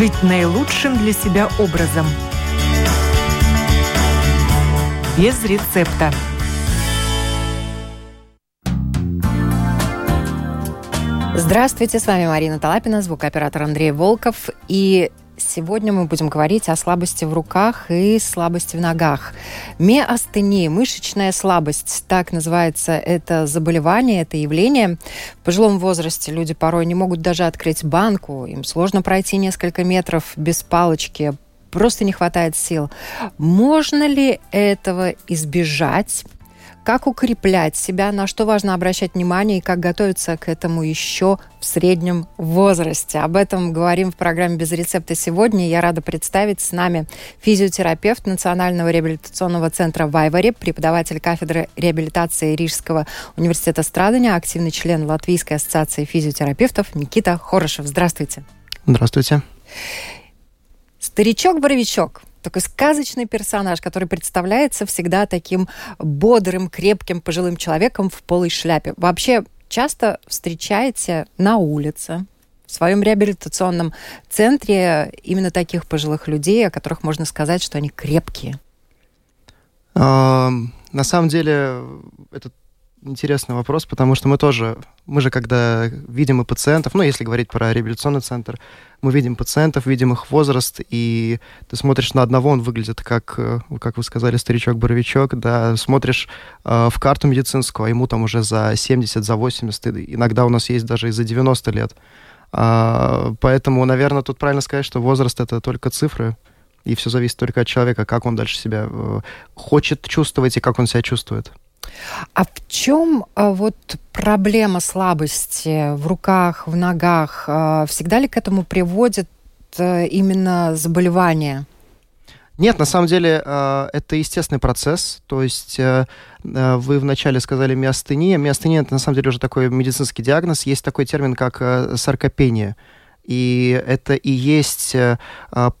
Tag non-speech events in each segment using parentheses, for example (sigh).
жить наилучшим для себя образом. Без рецепта. Здравствуйте, с вами Марина Талапина, звукооператор Андрей Волков. И Сегодня мы будем говорить о слабости в руках и слабости в ногах. Миостения, мышечная слабость, так называется это заболевание, это явление. В пожилом возрасте люди порой не могут даже открыть банку, им сложно пройти несколько метров без палочки, просто не хватает сил. Можно ли этого избежать? Как укреплять себя, на что важно обращать внимание и как готовиться к этому еще в среднем возрасте. Об этом говорим в программе «Без рецепта» сегодня. Я рада представить с нами физиотерапевт Национального реабилитационного центра «Вайваре», преподаватель кафедры реабилитации Рижского университета Страдания, активный член Латвийской ассоциации физиотерапевтов Никита Хорошев. Здравствуйте. Здравствуйте. Старичок-боровичок – такой сказочный персонаж, который представляется всегда таким бодрым, крепким, пожилым человеком в полой шляпе. Вообще часто встречаете на улице, в своем реабилитационном центре именно таких пожилых людей, о которых можно сказать, что они крепкие? На самом деле, это интересный вопрос, потому что мы тоже, мы же когда видим и пациентов, ну, если говорить про реабилитационный центр, мы видим пациентов, видим их возраст, и ты смотришь на одного, он выглядит как, э, как вы сказали, старичок-боровичок, да, смотришь э, в карту медицинскую, а ему там уже за 70, за 80, иногда у нас есть даже и за 90 лет. А, поэтому, наверное, тут правильно сказать, что возраст — это только цифры, и все зависит только от человека, как он дальше себя э, хочет чувствовать и как он себя чувствует. А в чем а, вот проблема слабости в руках, в ногах? А, всегда ли к этому приводит а, именно заболевание? Нет, на самом деле это естественный процесс. То есть вы вначале сказали миостения. Миостения это на самом деле уже такой медицинский диагноз. Есть такой термин, как саркопения. И это и есть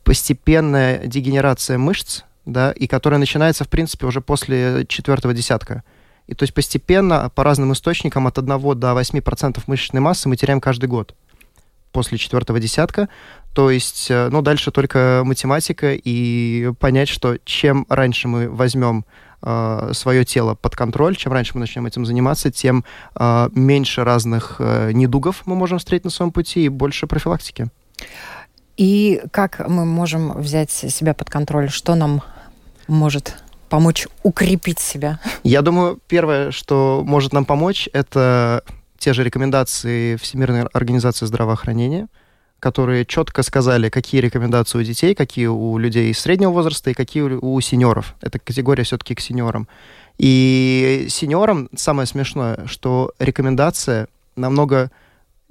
постепенная дегенерация мышц, да, и которая начинается, в принципе, уже после четвертого десятка. И то есть постепенно по разным источникам от 1 до 8% мышечной массы мы теряем каждый год после четвертого десятка. То есть, э, ну, дальше только математика и понять, что чем раньше мы возьмем э, свое тело под контроль, чем раньше мы начнем этим заниматься, тем э, меньше разных э, недугов мы можем встретить на своем пути и больше профилактики. И как мы можем взять себя под контроль? Что нам может помочь укрепить себя? Я думаю, первое, что может нам помочь, это те же рекомендации Всемирной организации здравоохранения, которые четко сказали, какие рекомендации у детей, какие у людей среднего возраста и какие у сеньоров. Это категория все-таки к сеньорам. И сеньорам самое смешное, что рекомендация намного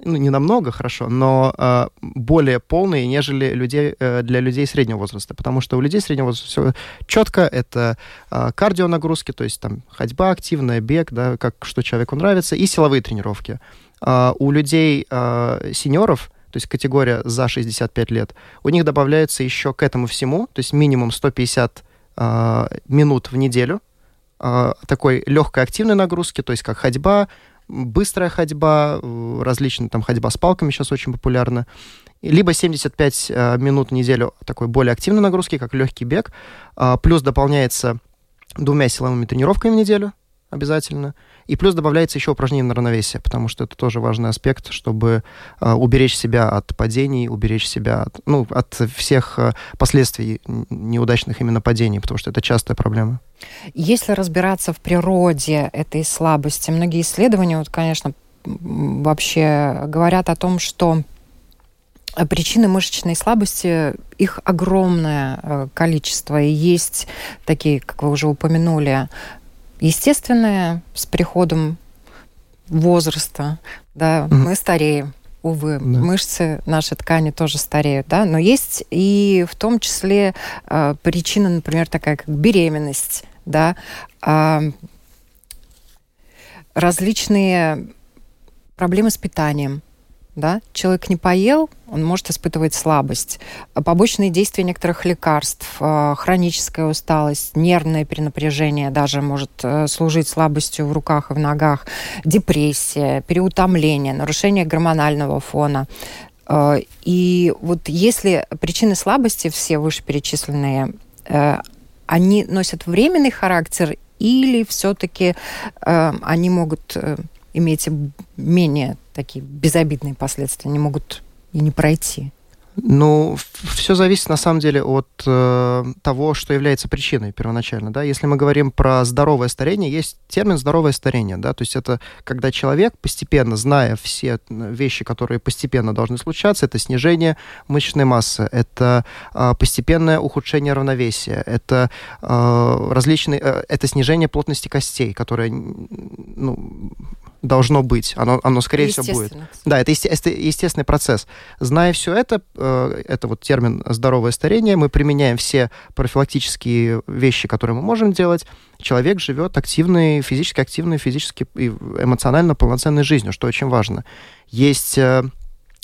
ну, не намного хорошо, но э, более полные, нежели людей, э, для людей среднего возраста. Потому что у людей среднего возраста все четко. Это э, кардионагрузки, то есть там ходьба активная, бег, да, как что человеку нравится, и силовые тренировки. Э, у людей э, сеньоров, то есть категория за 65 лет, у них добавляется еще к этому всему, то есть минимум 150 э, минут в неделю, такой легкой активной нагрузки, то есть как ходьба, быстрая ходьба, э, различные там ходьба с палками сейчас очень популярна, либо 75 э, минут в неделю такой более активной нагрузки, как легкий бег, а, плюс дополняется двумя силовыми тренировками в неделю обязательно, и плюс добавляется еще упражнение на равновесие, потому что это тоже важный аспект, чтобы э, уберечь себя от падений, уберечь себя от, ну, от всех э, последствий неудачных именно падений, потому что это частая проблема. Если разбираться в природе этой слабости, многие исследования, вот, конечно, вообще говорят о том, что Причины мышечной слабости, их огромное э, количество. И есть такие, как вы уже упомянули, естественное с приходом возраста, да, mm-hmm. мы стареем. Увы, да. мышцы, наши ткани тоже стареют, да, но есть и в том числе э, причина, например, такая как беременность, да, э, различные проблемы с питанием, да, человек не поел, он может испытывать слабость. Побочные действия некоторых лекарств, э, хроническая усталость, нервное перенапряжение даже может э, служить слабостью в руках и в ногах, депрессия, переутомление, нарушение гормонального фона. И вот если причины слабости, все вышеперечисленные, они носят временный характер или все-таки они могут иметь менее такие безобидные последствия, они могут и не пройти? Ну, все зависит на самом деле от э, того, что является причиной первоначально. Да? Если мы говорим про здоровое старение, есть термин здоровое старение. Да? То есть это когда человек, постепенно зная все вещи, которые постепенно должны случаться, это снижение мышечной массы, это э, постепенное ухудшение равновесия, это э, различные, э, это снижение плотности костей, которое ну, должно быть. Оно, оно скорее всего, будет. Да, это, есте, это естественный процесс. Зная все это, э, это вот термин «здоровое старение», мы применяем все профилактические вещи, которые мы можем делать. Человек живет активной, физически активной, физически и эмоционально полноценной жизнью, что очень важно. Есть э,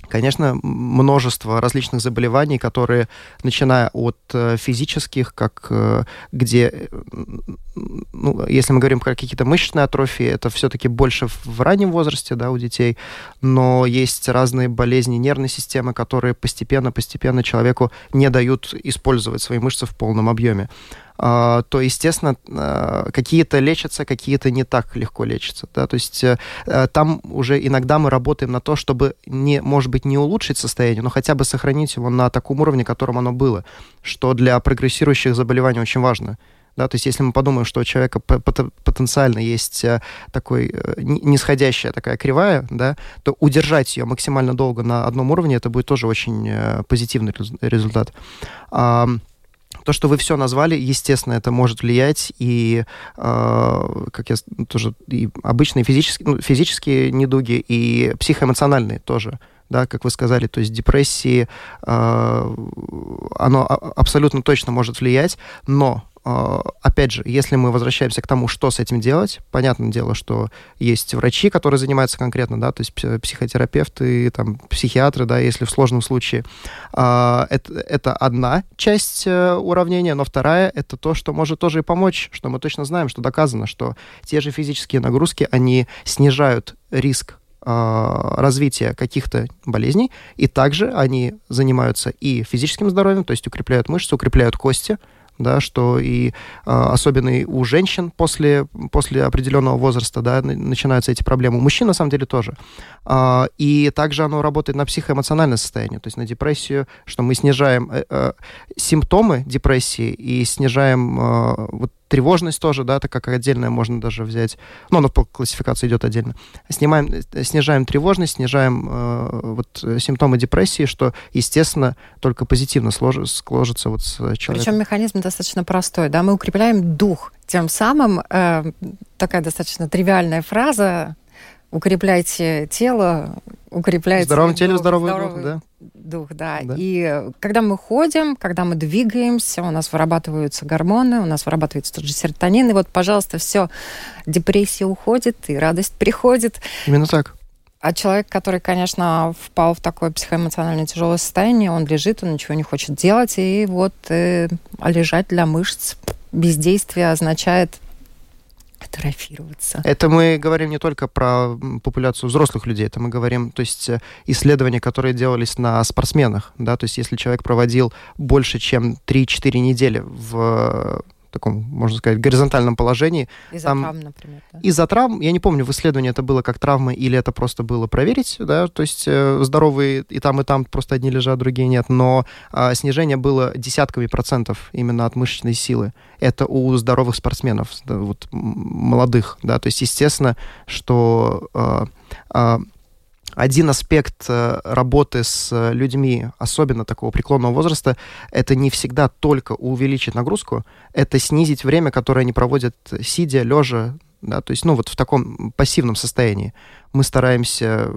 Конечно, множество различных заболеваний, которые, начиная от э, физических, как э, где, э, ну, если мы говорим про какие-то мышечные атрофии, это все-таки больше в раннем возрасте, да, у детей, но есть разные болезни нервной системы, которые постепенно-постепенно человеку не дают использовать свои мышцы в полном объеме. А, то, естественно, а, какие-то лечатся, какие-то не так легко лечатся. Да? То есть э, э, там уже иногда мы работаем на то, чтобы, не, может быть, не улучшить состояние, но хотя бы сохранить его на таком уровне, котором оно было, что для прогрессирующих заболеваний очень важно. Да, то есть если мы подумаем, что у человека потенциально есть э, такой нисходящая такая кривая, да, то удержать ее максимально долго на одном уровне, это будет тоже очень позитивный результат. То, что вы все назвали, естественно, это может влиять и, э, как я тоже, и обычные физические, ну, физические недуги, и психоэмоциональные тоже да, как вы сказали, то есть депрессии, э, оно абсолютно точно может влиять, но а, опять же, если мы возвращаемся к тому, что с этим делать, понятное дело, что есть врачи, которые занимаются конкретно, да, то есть психотерапевты, там, психиатры, да, если в сложном случае. А, это, это одна часть э, уравнения, но вторая — это то, что может тоже и помочь, что мы точно знаем, что доказано, что те же физические нагрузки, они снижают риск а, развития каких-то болезней, и также они занимаются и физическим здоровьем, то есть укрепляют мышцы, укрепляют кости, да, что и а, особенно и у женщин после, после определенного возраста да, начинаются эти проблемы. У мужчин, на самом деле, тоже. А, и также оно работает на психоэмоциональное состояние, то есть на депрессию, что мы снижаем э, э, симптомы депрессии и снижаем э, вот тревожность тоже, да, так как отдельная можно даже взять, ну, она по классификации идет отдельно. Снимаем, снижаем тревожность, снижаем э, вот симптомы депрессии, что, естественно, только позитивно сложится, сложится вот с человеком. Причем механизм достаточно простой, да, мы укрепляем дух, тем самым э, такая достаточно тривиальная фраза укрепляйте тело, укрепляйте... В здоровом теле здоровый, здоровый дух, да. Дух, да. да. И когда мы ходим, когда мы двигаемся, у нас вырабатываются гормоны, у нас вырабатывается тот же серотонин, и вот, пожалуйста, все, депрессия уходит, и радость приходит. Именно так. А человек, который, конечно, впал в такое психоэмоционально тяжелое состояние, он лежит, он ничего не хочет делать, и вот э, лежать для мышц бездействие означает атрофироваться. Это мы говорим не только про популяцию взрослых людей, это мы говорим, то есть э, исследования, которые делались на спортсменах, да, то есть если человек проводил больше, чем 3-4 недели в таком, можно сказать, горизонтальном положении. Из-за там, травм, например. Да? Из-за травм, я не помню, в исследовании это было как травмы или это просто было проверить, да, то есть э, здоровые и там, и там просто одни лежат, другие нет, но э, снижение было десятками процентов именно от мышечной силы. Это у здоровых спортсменов, да, вот молодых, да, то есть естественно, что э, э, один аспект э, работы с э, людьми, особенно такого преклонного возраста, это не всегда только увеличить нагрузку, это снизить время, которое они проводят сидя, лежа, да, то есть, ну, вот в таком пассивном состоянии. Мы стараемся,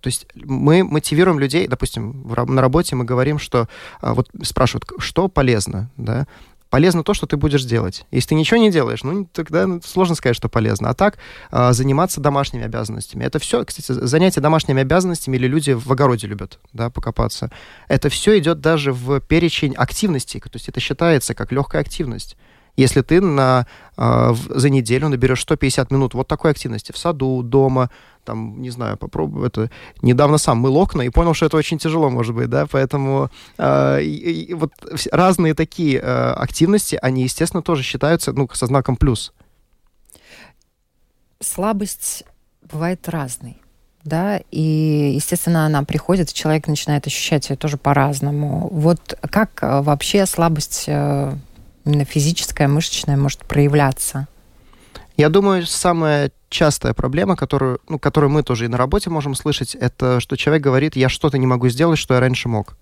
то есть мы мотивируем людей, допустим, на работе мы говорим, что, вот спрашивают, что полезно, да, полезно то, что ты будешь делать. Если ты ничего не делаешь, ну, тогда сложно сказать, что полезно. А так, э, заниматься домашними обязанностями. Это все, кстати, занятия домашними обязанностями или люди в огороде любят, да, покопаться. Это все идет даже в перечень активностей. То есть это считается как легкая активность. Если ты на, э, за неделю наберешь 150 минут вот такой активности в саду, дома, там, не знаю, попробую это. Недавно сам мыл окна и понял, что это очень тяжело, может быть, да, поэтому э, и, и вот разные такие э, активности, они, естественно, тоже считаются, ну, со знаком плюс. Слабость бывает разной да, и, естественно, она приходит, человек начинает ощущать ее тоже по-разному. Вот как вообще слабость э, именно физическая, мышечная может проявляться? Я думаю, самая частая проблема, которую, ну, которую мы тоже и на работе можем слышать, это что человек говорит, я что-то не могу сделать, что я раньше мог.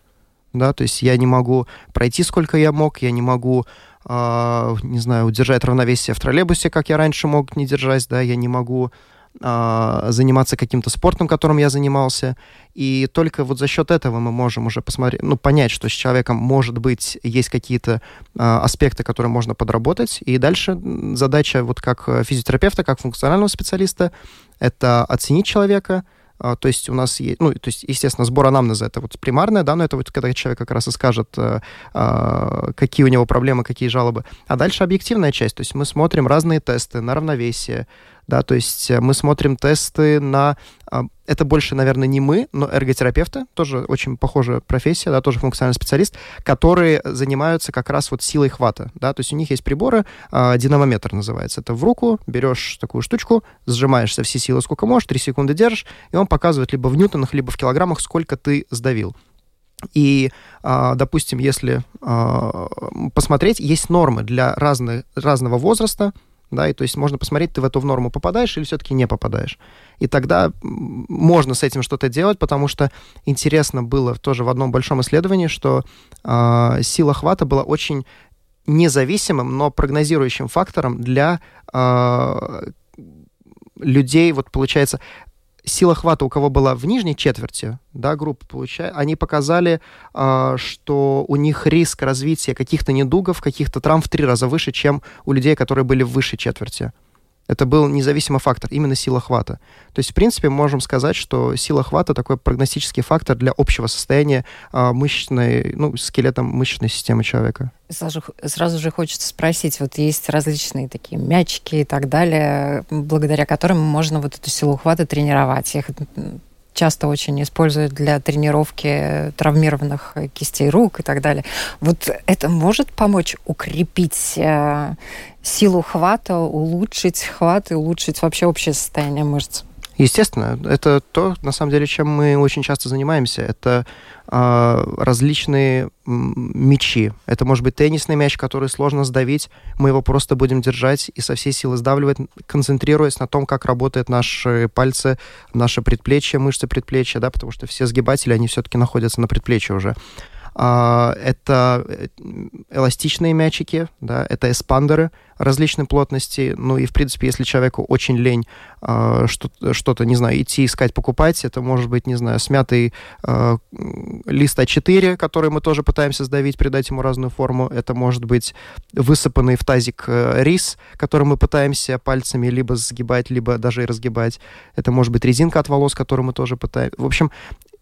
Да, то есть я не могу пройти, сколько я мог, я не могу, э, не знаю, удержать равновесие в троллейбусе, как я раньше мог не держать, да, я не могу заниматься каким-то спортом, которым я занимался. И только вот за счет этого мы можем уже посмотреть, ну, понять, что с человеком, может быть, есть какие-то а, аспекты, которые можно подработать. И дальше задача вот как физиотерапевта, как функционального специалиста, это оценить человека, а, то есть у нас есть, ну, то есть, естественно, сбор анамнеза это вот примарное, да, но это вот когда человек как раз и скажет, э, а, какие у него проблемы, какие жалобы. А дальше объективная часть, то есть мы смотрим разные тесты на равновесие, да, то есть э, мы смотрим тесты на... А, это больше, наверное, не мы, но эрготерапевты, тоже очень похожая профессия, да, тоже функциональный специалист, которые занимаются как раз вот силой хвата, да, то есть у них есть приборы, а, динамометр называется, это в руку, берешь такую штучку, сжимаешь со всей силы, сколько можешь, 3 секунды держишь, и он показывает либо в ньютонах, либо в килограммах, сколько ты сдавил. И, а, допустим, если посмотреть, есть нормы для разных, разного возраста, да, и то есть можно посмотреть, ты в эту в норму попадаешь или все-таки не попадаешь. И тогда можно с этим что-то делать, потому что интересно было тоже в одном большом исследовании, что э, сила хвата была очень независимым, но прогнозирующим фактором для э, людей, вот получается, сила хвата у кого была в нижней четверти, да, группы, получая, они показали, э, что у них риск развития каких-то недугов, каких-то травм в три раза выше, чем у людей, которые были в высшей четверти. Это был независимый фактор, именно сила хвата. То есть, в принципе, можем сказать, что сила хвата такой прогностический фактор для общего состояния э, мышечной, ну, скелета мышечной системы человека. Сразу, сразу же хочется спросить, вот есть различные такие мячики и так далее, благодаря которым можно вот эту силу хвата тренировать. Их часто очень используют для тренировки травмированных кистей рук и так далее. Вот это может помочь укрепить э, силу хвата, улучшить хват и улучшить вообще общее состояние мышц? Естественно, это то, на самом деле, чем мы очень часто занимаемся. Это э, различные мячи. Это может быть теннисный мяч, который сложно сдавить. Мы его просто будем держать и со всей силы сдавливать, концентрируясь на том, как работают наши пальцы, наши предплечья, мышцы предплечья, да, потому что все сгибатели, они все-таки находятся на предплечье уже. А, это э, эластичные мячики, да, это эспандеры различной плотности. Ну и, в принципе, если человеку очень лень а, что-то, не знаю, идти искать, покупать, это может быть, не знаю, смятый а, лист А4, который мы тоже пытаемся сдавить, придать ему разную форму. Это может быть высыпанный в тазик э, рис, который мы пытаемся пальцами либо сгибать, либо даже и разгибать. Это может быть резинка от волос, которую мы тоже пытаемся. В общем,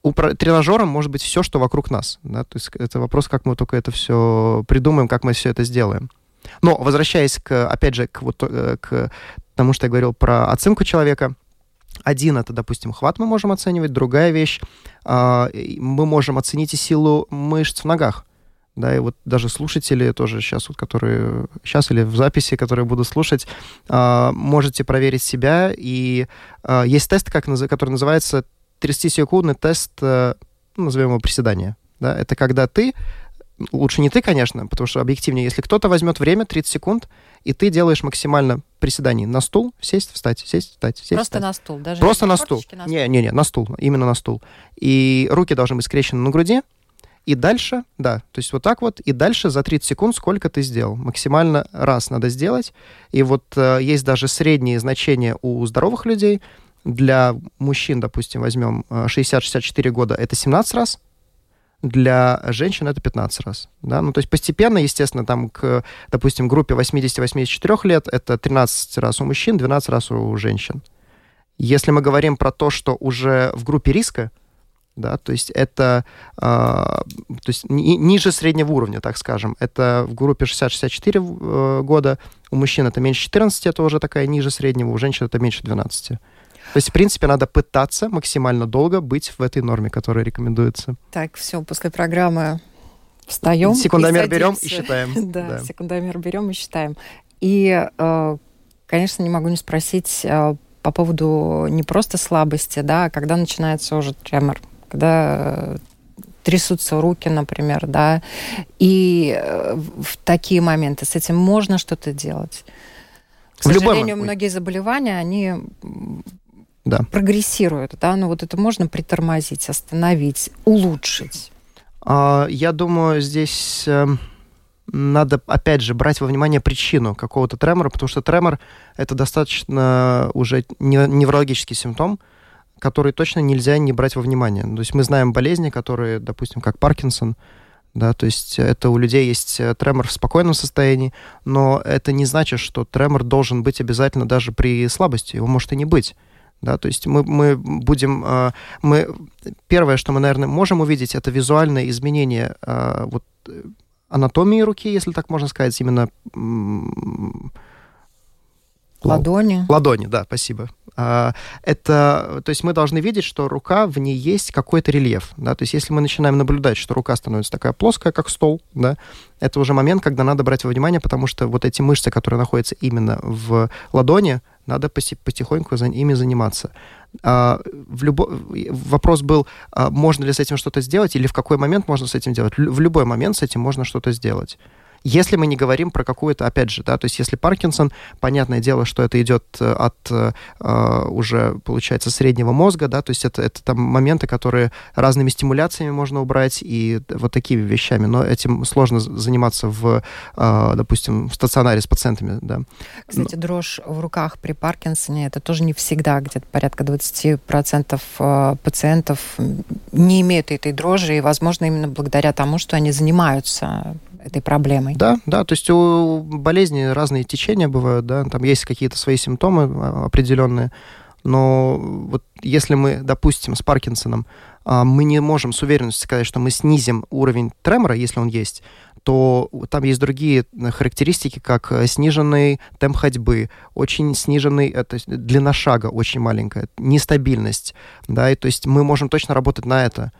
у тренажера может быть все, что вокруг нас. Да? То есть это вопрос, как мы только это все придумаем, как мы все это сделаем. Но возвращаясь, к, опять же, к, вот, э, к тому, что я говорил про оценку человека, один это, допустим, хват мы можем оценивать, другая вещь, а, мы можем оценить и силу мышц в ногах. Да, и вот даже слушатели тоже сейчас, вот, которые сейчас или в записи, которые буду слушать, а, можете проверить себя. И а, есть тест, как, который называется 30-секундный тест, э, ну, назовем его приседания. Да? Это когда ты, лучше не ты, конечно, потому что объективнее, если кто-то возьмет время, 30 секунд, и ты делаешь максимально приседаний на стул, сесть, встать, сесть, встать, сесть, Просто встать. на стул, даже Просто на стул. на стул. Не, не, не, на стул, именно на стул. И руки должны быть скрещены на груди, и дальше, да, то есть вот так вот, и дальше за 30 секунд сколько ты сделал. Максимально раз надо сделать. И вот э, есть даже средние значения у здоровых людей – для мужчин, допустим, возьмем 60-64 э, года, это 17 раз, для женщин это 15 раз. Да? Ну, то есть постепенно, естественно, там к, допустим, группе 80-84 лет это 13 раз у мужчин, 12 раз у женщин. Если мы говорим про то, что уже в группе риска, да, то есть это э, то есть ни, ниже среднего уровня, так скажем. Это в группе 60-64 э, года, у мужчин это меньше 14, это уже такая ниже среднего, у женщин это меньше 12. То есть, в принципе, надо пытаться максимально долго быть в этой норме, которая рекомендуется. Так, все, после программы встаем. Секундомер и берем и считаем. (laughs) да, да, секундомер берем и считаем. И, э, конечно, не могу не спросить э, по поводу не просто слабости, да, а когда начинается уже тремор, когда трясутся руки, например, да, и э, в такие моменты с этим можно что-то делать. К в сожалению, многие заболевания, они да. прогрессируют, да, но вот это можно притормозить, остановить, улучшить. А, я думаю, здесь эм, надо, опять же, брать во внимание причину какого-то тремора, потому что тремор — это достаточно уже неврологический симптом, которые точно нельзя не брать во внимание. То есть мы знаем болезни, которые, допустим, как Паркинсон, да, то есть это у людей есть э, тремор в спокойном состоянии, но это не значит, что тремор должен быть обязательно даже при слабости, его может и не быть. Да, то есть мы, мы будем... Э, мы, первое, что мы, наверное, можем увидеть, это визуальное изменение э, вот, анатомии руки, если так можно сказать, именно Ладони. Ладони, да, спасибо. А, это, то есть мы должны видеть, что рука, в ней есть какой-то рельеф, да, то есть если мы начинаем наблюдать, что рука становится такая плоская, как стол, да, это уже момент, когда надо брать во внимание, потому что вот эти мышцы, которые находятся именно в ладони, надо потихоньку за ими заниматься. А, в любо... Вопрос был, а, можно ли с этим что-то сделать, или в какой момент можно с этим делать. В любой момент с этим можно что-то сделать. Если мы не говорим про какую-то, опять же, да, то есть если Паркинсон, понятное дело, что это идет э, от э, уже, получается, среднего мозга, да, то есть это, это там моменты, которые разными стимуляциями можно убрать и вот такими вещами, но этим сложно заниматься в, э, допустим, в стационаре с пациентами, да. Кстати, но... дрожь в руках при Паркинсоне, это тоже не всегда, где-то порядка 20% э, пациентов не имеют этой дрожи, и, возможно, именно благодаря тому, что они занимаются этой проблемой. Да, да, то есть у болезни разные течения бывают, да, там есть какие-то свои симптомы а, определенные, но вот если мы, допустим, с Паркинсоном, а, мы не можем с уверенностью сказать, что мы снизим уровень тремора, если он есть, то там есть другие характеристики, как сниженный темп ходьбы, очень сниженный, это длина шага очень маленькая, нестабильность, да, и то есть мы можем точно работать на это.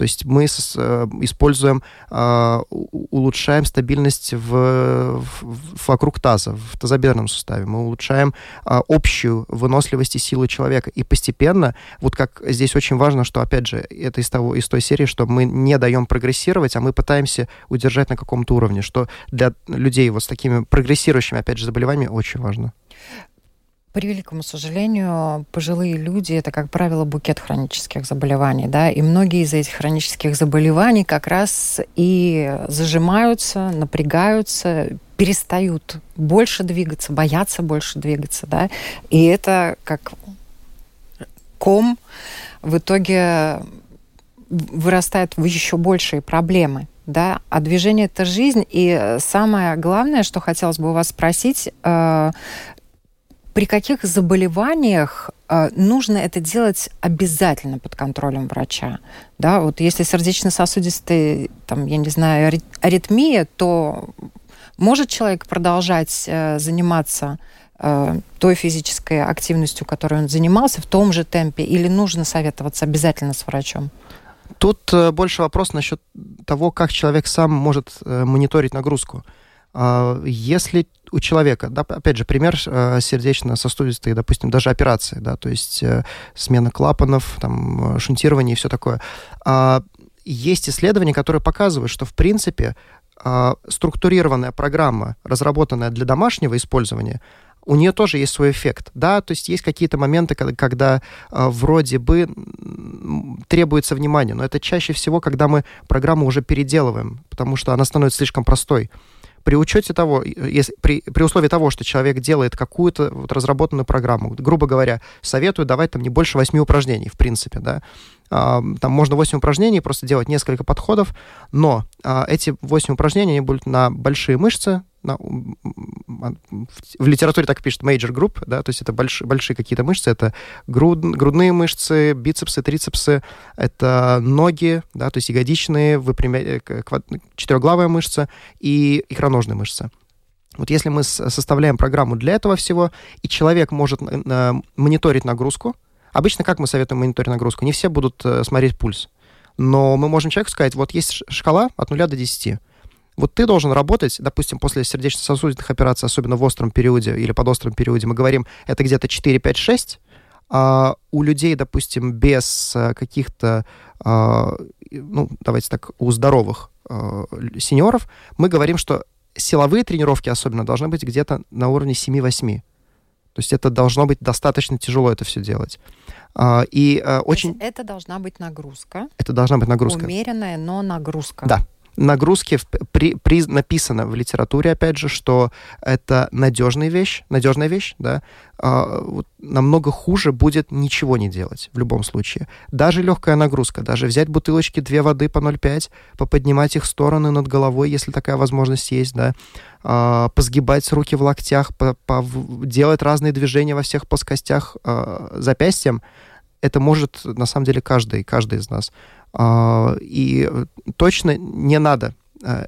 То есть мы с, э, используем, э, улучшаем стабильность в, в, вокруг таза, в тазобедренном суставе. Мы улучшаем э, общую выносливость и силу человека. И постепенно, вот как здесь очень важно, что, опять же, это из, того, из той серии, что мы не даем прогрессировать, а мы пытаемся удержать на каком-то уровне, что для людей вот с такими прогрессирующими, опять же, заболеваниями очень важно. По великому сожалению, пожилые люди это, как правило, букет хронических заболеваний, да, и многие из этих хронических заболеваний как раз и зажимаются, напрягаются, перестают больше двигаться, боятся больше двигаться, да, и это как ком в итоге вырастает в еще большие проблемы да, а движение это жизнь. И самое главное, что хотелось бы у вас спросить, э, при каких заболеваниях э, нужно это делать обязательно под контролем врача? Да, вот если сердечно-сосудистая, там, я не знаю, аритмия, то может человек продолжать э, заниматься э, той физической активностью, которой он занимался, в том же темпе, или нужно советоваться обязательно с врачом? Тут больше вопрос насчет того, как человек сам может мониторить нагрузку. А, если у человека, да, опять же, пример э, сердечно-сосудистой, допустим, даже операции, да, то есть э, смена клапанов, там, шунтирование и все такое. А, есть исследования, которые показывают, что, в принципе, а, структурированная программа, разработанная для домашнего использования, у нее тоже есть свой эффект, да, то есть есть какие-то моменты, когда, когда э, вроде бы требуется внимание, но это чаще всего, когда мы программу уже переделываем, потому что она становится слишком простой при учете того, если, при, при условии того, что человек делает какую-то вот разработанную программу, грубо говоря, советую давать там не больше восьми упражнений, в принципе, да, а, там можно 8 упражнений, просто делать несколько подходов, но а, эти 8 упражнений они будут на большие мышцы, в литературе так пишут major group, да, то есть это больш, большие какие-то мышцы, это груд, грудные мышцы, бицепсы, трицепсы, это ноги, да, то есть ягодичные, выпрямя... Э, четырехглавая мышца и икроножная мышца. Вот если мы составляем программу для этого всего, и человек может э, мониторить нагрузку, Обычно как мы советуем мониторить нагрузку? Не все будут э, смотреть пульс. Но мы можем человеку сказать, вот есть шкала от 0 до 10. Вот ты должен работать, допустим, после сердечно-сосудистых операций, особенно в остром периоде или под острым периоде, мы говорим, это где-то 4, 5, 6, а у людей, допустим, без э, каких-то, а, ну, давайте так, у здоровых а, сеньоров, мы говорим, что силовые тренировки особенно должны быть где-то на уровне 7-8. То есть это должно быть достаточно тяжело это все делать. А, и очень... Это должна быть нагрузка. Это должна быть нагрузка. Умеренная, но нагрузка. Да, нагрузки в, при, при, написано в литературе, опять же, что это надежная вещь, надежная вещь, да, а, вот, намного хуже будет ничего не делать в любом случае. Даже легкая нагрузка, даже взять бутылочки, две воды по 0,5, поподнимать их стороны над головой, если такая возможность есть, да, а, позгибать руки в локтях, по, по, делать разные движения во всех плоскостях а, запястьем, это может, на самом деле, каждый, каждый из нас. А, и точно не надо а,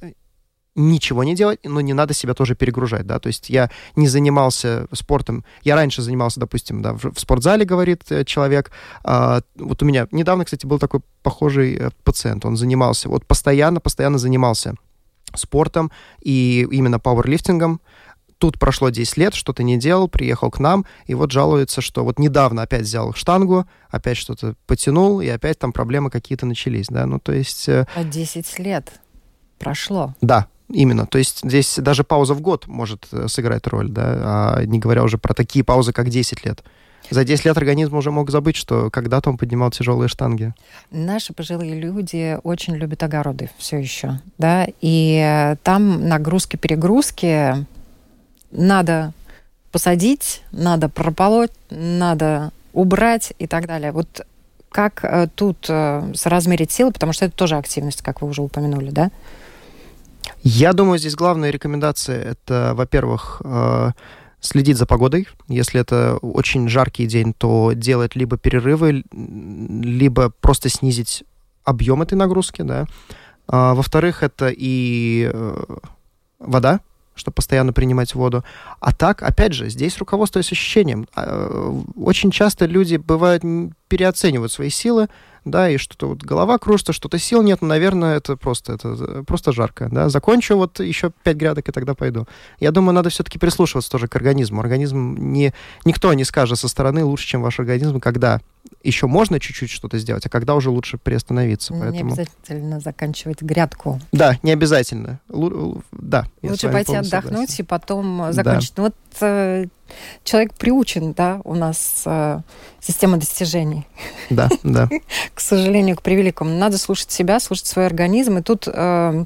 ничего не делать, но не надо себя тоже перегружать, да, то есть я не занимался спортом, я раньше занимался, допустим, да, в, спортзале, говорит э, человек, а, вот у меня недавно, кстати, был такой похожий э, пациент, он занимался, вот постоянно, постоянно занимался спортом и именно пауэрлифтингом, Тут прошло 10 лет, что-то не делал, приехал к нам, и вот жалуется, что вот недавно опять взял штангу, опять что-то потянул, и опять там проблемы какие-то начались, да, ну то есть... Э, а 10 лет прошло. Да, Именно. То есть здесь даже пауза в год может э, сыграть роль, да, а не говоря уже про такие паузы, как 10 лет. За 10 лет организм уже мог забыть, что когда-то он поднимал тяжелые штанги. Наши пожилые люди очень любят огороды все еще, да, и э, там нагрузки-перегрузки надо посадить, надо прополоть, надо убрать и так далее. Вот как э, тут э, соразмерить силы, потому что это тоже активность, как вы уже упомянули, да? Я думаю, здесь главная рекомендация это, во-первых, э, следить за погодой. Если это очень жаркий день, то делать либо перерывы, либо просто снизить объем этой нагрузки, да. А, во-вторых, это и вода, чтобы постоянно принимать воду. А так, опять же, здесь руководствуясь ощущением. А, очень часто люди бывают переоценивают свои силы, да, и что-то вот голова кружится, что-то сил нет, но, наверное, это просто, это просто жарко, да. Закончу вот еще пять грядок, и тогда пойду. Я думаю, надо все-таки прислушиваться тоже к организму. Организм не... Никто не скажет со стороны лучше, чем ваш организм, когда еще можно чуть-чуть что-то сделать, а когда уже лучше приостановиться. Поэтому... Не обязательно заканчивать грядку. Да, не обязательно. Л- да. Лучше пойти отдохнуть согласен. и потом закончить. Да. Ну вот э, человек приучен, да, у нас э, система достижений. Да, да. (laughs) К сожалению, к превеликому. Надо слушать себя, слушать свой организм. И тут э,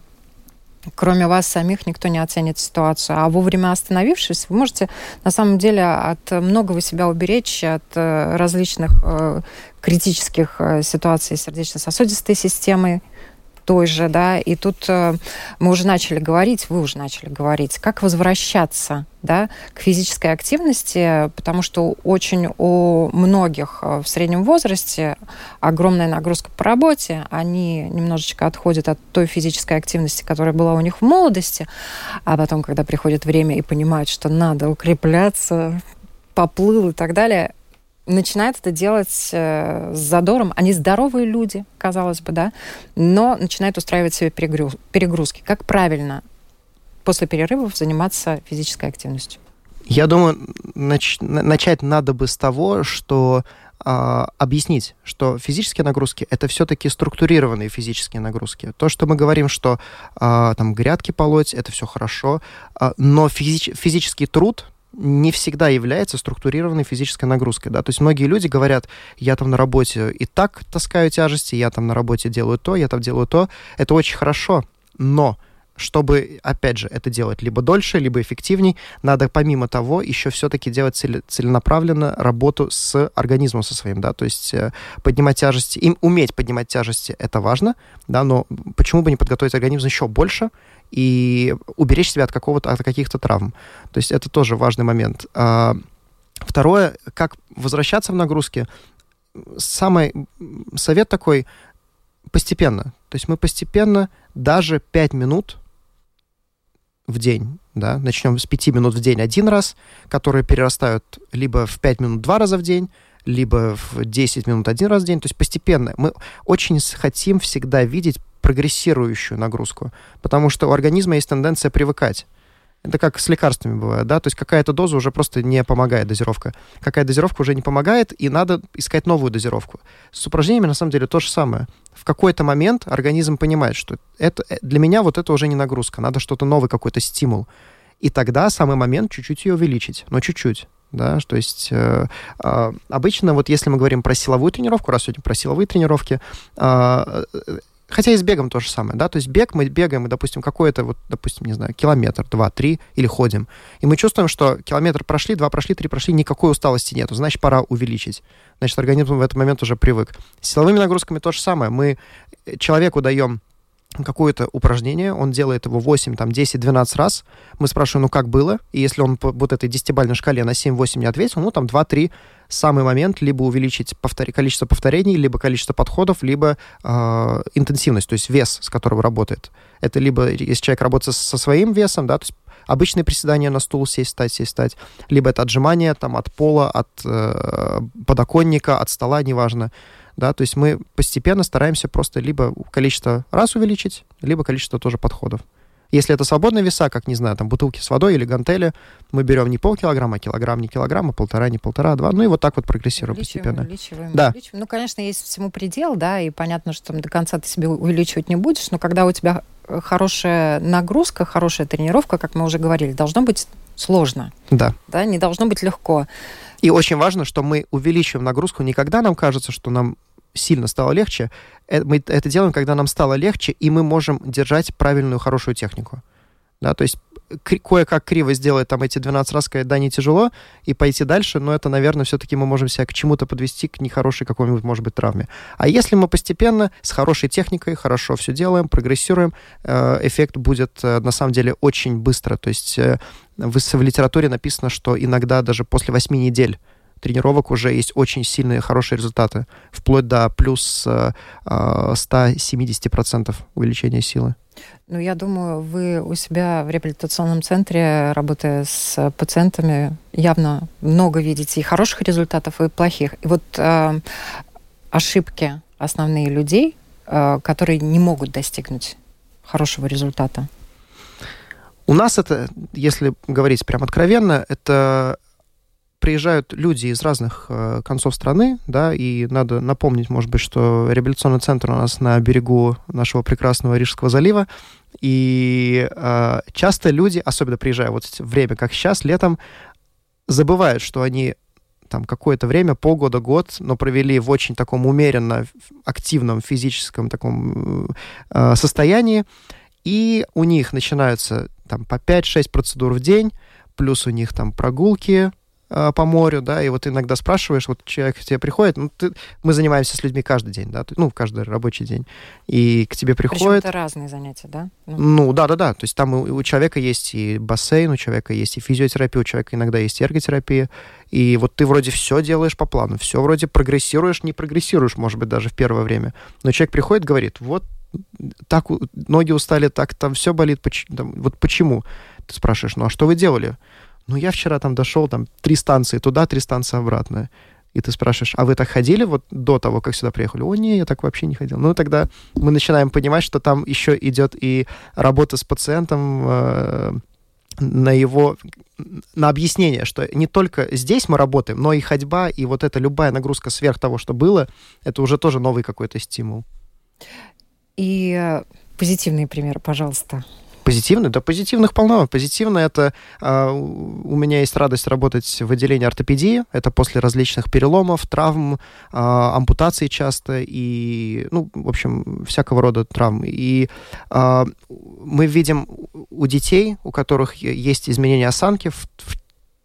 кроме вас самих никто не оценит ситуацию. А вовремя остановившись, вы можете на самом деле от многого себя уберечь, от э, различных э, критических э, ситуаций сердечно-сосудистой системы, той же, да, и тут э, мы уже начали говорить, вы уже начали говорить, как возвращаться, да, к физической активности, потому что очень у многих э, в среднем возрасте огромная нагрузка по работе, они немножечко отходят от той физической активности, которая была у них в молодости, а потом, когда приходит время и понимают, что надо укрепляться, поплыл и так далее, начинает это делать э, с задором. Они здоровые люди, казалось бы, да, но начинают устраивать себе перегрузки. Как правильно после перерывов заниматься физической активностью? Я думаю, нач- начать надо бы с того, что э, объяснить, что физические нагрузки это все-таки структурированные физические нагрузки. То, что мы говорим, что э, там грядки полоть, это все хорошо, э, но физи- физический труд не всегда является структурированной физической нагрузкой. Да? То есть многие люди говорят, я там на работе и так таскаю тяжести, я там на работе делаю то, я там делаю то. Это очень хорошо, но чтобы, опять же, это делать либо дольше, либо эффективней, надо помимо того еще все-таки делать цели, целенаправленно работу с организмом со своим, да, то есть э, поднимать тяжести, им уметь поднимать тяжести, это важно, да, но почему бы не подготовить организм еще больше и уберечь себя от какого-то, от каких-то травм, то есть это тоже важный момент. А, второе, как возвращаться в нагрузки, самый совет такой, постепенно. То есть мы постепенно даже 5 минут в день, да, начнем с 5 минут в день один раз, которые перерастают либо в 5 минут два раза в день, либо в 10 минут один раз в день. То есть постепенно. Мы очень хотим всегда видеть прогрессирующую нагрузку, потому что у организма есть тенденция привыкать. Это как с лекарствами бывает, да, то есть какая-то доза уже просто не помогает, дозировка. Какая дозировка уже не помогает, и надо искать новую дозировку. С упражнениями, на самом деле, то же самое. В какой-то момент организм понимает, что это, э, для меня вот это уже не нагрузка, надо что-то новый какой-то стимул. И тогда самый момент чуть-чуть ее увеличить, но чуть-чуть да, то есть э, э, обычно вот если мы говорим про силовую тренировку, раз сегодня про силовые тренировки, э, Хотя и с бегом то же самое, да, то есть бег, мы бегаем, и, допустим, какой-то, вот, допустим, не знаю, километр, два, три, или ходим, и мы чувствуем, что километр прошли, два прошли, три прошли, никакой усталости нету, значит, пора увеличить. Значит, организм в этот момент уже привык. С силовыми нагрузками то же самое. Мы человеку даем какое-то упражнение, он делает его 8, там, 10, 12 раз, мы спрашиваем, ну, как было, и если он по вот этой 10-бальной шкале на 7-8 не ответил, ну, там, 2-3 самый момент либо увеличить повтор... количество повторений, либо количество подходов, либо э, интенсивность, то есть вес, с которого работает. Это либо, если человек работает со своим весом, да, то есть обычные приседания на стул, сесть, встать, сесть, встать, либо это отжимания там, от пола, от э, подоконника, от стола, неважно да, то есть мы постепенно стараемся просто либо количество раз увеличить, либо количество тоже подходов. Если это свободные веса, как, не знаю, там, бутылки с водой или гантели, мы берем не полкилограмма, а килограмм, не килограмма, полтора, не полтора, а два. Ну и вот так вот прогрессируем увеличиваем, постепенно. Увеличиваем, да. увеличиваем. Ну, конечно, есть всему предел, да, и понятно, что до конца ты себе увеличивать не будешь, но когда у тебя э, хорошая нагрузка, хорошая тренировка, как мы уже говорили, должно быть сложно. Да. Да, не должно быть легко. И очень важно, что мы увеличиваем нагрузку не когда нам кажется, что нам сильно стало легче. Э, мы это делаем, когда нам стало легче, и мы можем держать правильную, хорошую технику. Да, то есть кое-как криво сделать там эти 12 раз, сказать, да, не тяжело, и пойти дальше, но это, наверное, все-таки мы можем себя к чему-то подвести, к нехорошей какой-нибудь, может быть, травме. А если мы постепенно, с хорошей техникой, хорошо все делаем, прогрессируем, э, эффект будет, э, на самом деле, очень быстро. То есть в литературе написано, что иногда даже после 8 недель тренировок уже есть очень сильные, хорошие результаты, вплоть до плюс э, 170% увеличения силы. Ну, я думаю, вы у себя в реабилитационном центре, работая с пациентами, явно много видите и хороших результатов, и плохих. И вот э, ошибки основные людей, э, которые не могут достигнуть хорошего результата. У нас это, если говорить прям откровенно, это приезжают люди из разных э, концов страны, да, и надо напомнить, может быть, что реабилитационный центр у нас на берегу нашего прекрасного Рижского залива, и э, часто люди, особенно приезжая вот в время, как сейчас, летом, забывают, что они там какое-то время, полгода, год, но провели в очень таком умеренно активном физическом таком э, состоянии, и у них начинаются там по 5-6 процедур в день, плюс у них там прогулки, по морю, да, и вот иногда спрашиваешь, вот человек к тебе приходит, ну, ты, мы занимаемся с людьми каждый день, да, ну, каждый рабочий день, и к тебе приходит... Причем это разные занятия, да? Ну, ну да-да-да, то есть там у, у человека есть и бассейн, у человека есть и физиотерапия, у человека иногда есть эрготерапия, и вот ты вроде все делаешь по плану, все вроде прогрессируешь, не прогрессируешь, может быть, даже в первое время, но человек приходит, говорит, вот так ноги устали, так там все болит, там, вот почему? Ты спрашиваешь, ну а что вы делали? Ну, я вчера там дошел, там, три станции туда, три станции обратно. И ты спрашиваешь, а вы так ходили вот до того, как сюда приехали? О, не, я так вообще не ходил. Ну, тогда мы начинаем понимать, что там еще идет и работа с пациентом э, на его на объяснение, что не только здесь мы работаем, но и ходьба, и вот эта любая нагрузка сверх того, что было, это уже тоже новый какой-то стимул. И э, позитивные примеры, пожалуйста. Позитивный? Да, позитивных полно. Позитивно это э, у меня есть радость работать в отделении ортопедии. Это после различных переломов, травм, э, ампутаций часто и, ну, в общем, всякого рода травм. И э, мы видим у детей, у которых есть изменения осанки в, в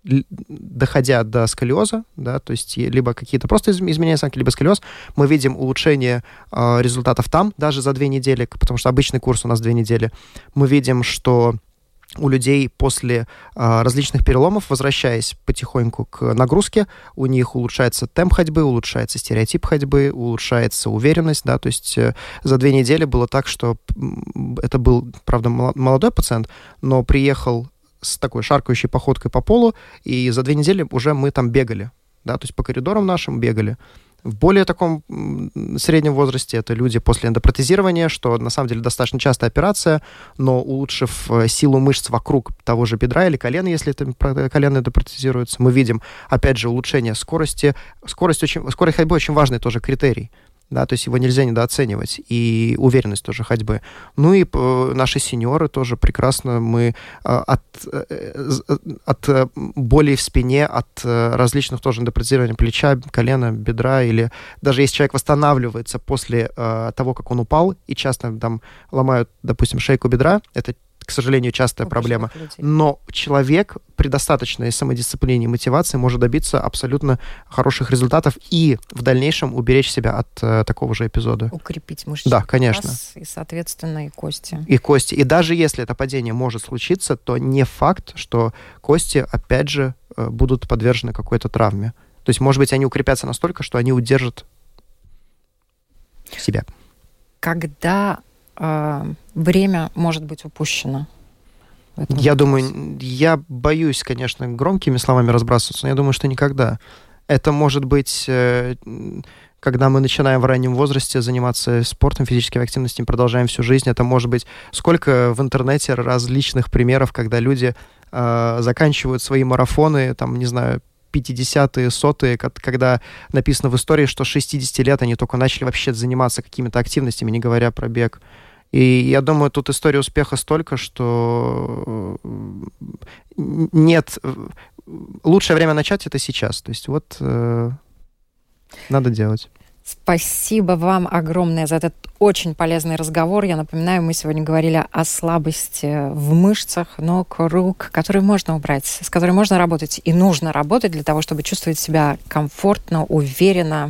доходя до сколиоза, да, то есть либо какие-то просто изменения осанки, либо сколиоз, мы видим улучшение э, результатов там даже за две недели, потому что обычный курс у нас две недели. Мы видим, что у людей после э, различных переломов, возвращаясь потихоньку к нагрузке, у них улучшается темп ходьбы, улучшается стереотип ходьбы, улучшается уверенность, да, то есть э, за две недели было так, что это был, правда, молодой пациент, но приехал с такой шаркающей походкой по полу, и за две недели уже мы там бегали. да, то есть по коридорам нашим бегали. В более таком среднем возрасте это люди после эндопротезирования, что на самом деле достаточно частая операция, но улучшив э, силу мышц вокруг того же бедра или колена, если это колено эндопротезируется, мы видим, опять же, улучшение скорости. Скорость, очень, скорость ходьбы очень важный тоже критерий да, то есть его нельзя недооценивать, и уверенность тоже ходьбы. Ну и э, наши сеньоры тоже прекрасно, мы э, от, э, от боли в спине, от различных тоже эндопротезирования плеча, колена, бедра, или даже если человек восстанавливается после того, как он упал, и часто там ломают, допустим, шейку бедра, это к сожалению, частая проблема. Но человек при достаточной самодисциплине и мотивации может добиться абсолютно хороших результатов и в дальнейшем уберечь себя от э, такого же эпизода. Укрепить мышцы. Да, конечно. И, соответственно, и кости. И кости. И даже если это падение может случиться, то не факт, что кости, опять же, э, будут подвержены какой-то травме. То есть, может быть, они укрепятся настолько, что они удержат себя. Когда время может быть упущено? Я думаю, я боюсь, конечно, громкими словами разбрасываться, но я думаю, что никогда. Это может быть, э, когда мы начинаем в раннем возрасте заниматься спортом, физическими активностями, продолжаем всю жизнь. Это может быть сколько в интернете различных примеров, когда люди э, заканчивают свои марафоны, там, не знаю, 50-е, сотые, когда написано в истории, что 60 лет они только начали вообще заниматься какими-то активностями, не говоря про бег. И я думаю, тут история успеха столько, что нет... Лучшее время начать это сейчас. То есть вот э, надо делать. Спасибо вам огромное за этот очень полезный разговор. Я напоминаю, мы сегодня говорили о слабости в мышцах ног, рук, которые можно убрать, с которой можно работать и нужно работать для того, чтобы чувствовать себя комфортно, уверенно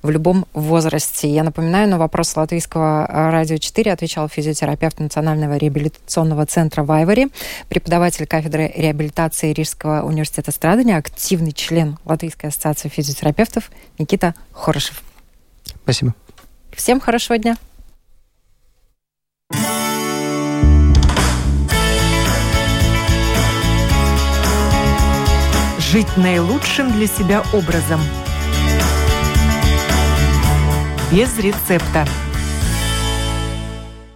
в любом возрасте. Я напоминаю, на вопрос Латвийского радио 4 отвечал физиотерапевт Национального реабилитационного центра Вайвари, преподаватель кафедры реабилитации Рижского университета страдания, активный член Латвийской ассоциации физиотерапевтов Никита Хорошев. Спасибо. Всем хорошего дня. Жить наилучшим для себя образом. Без рецепта.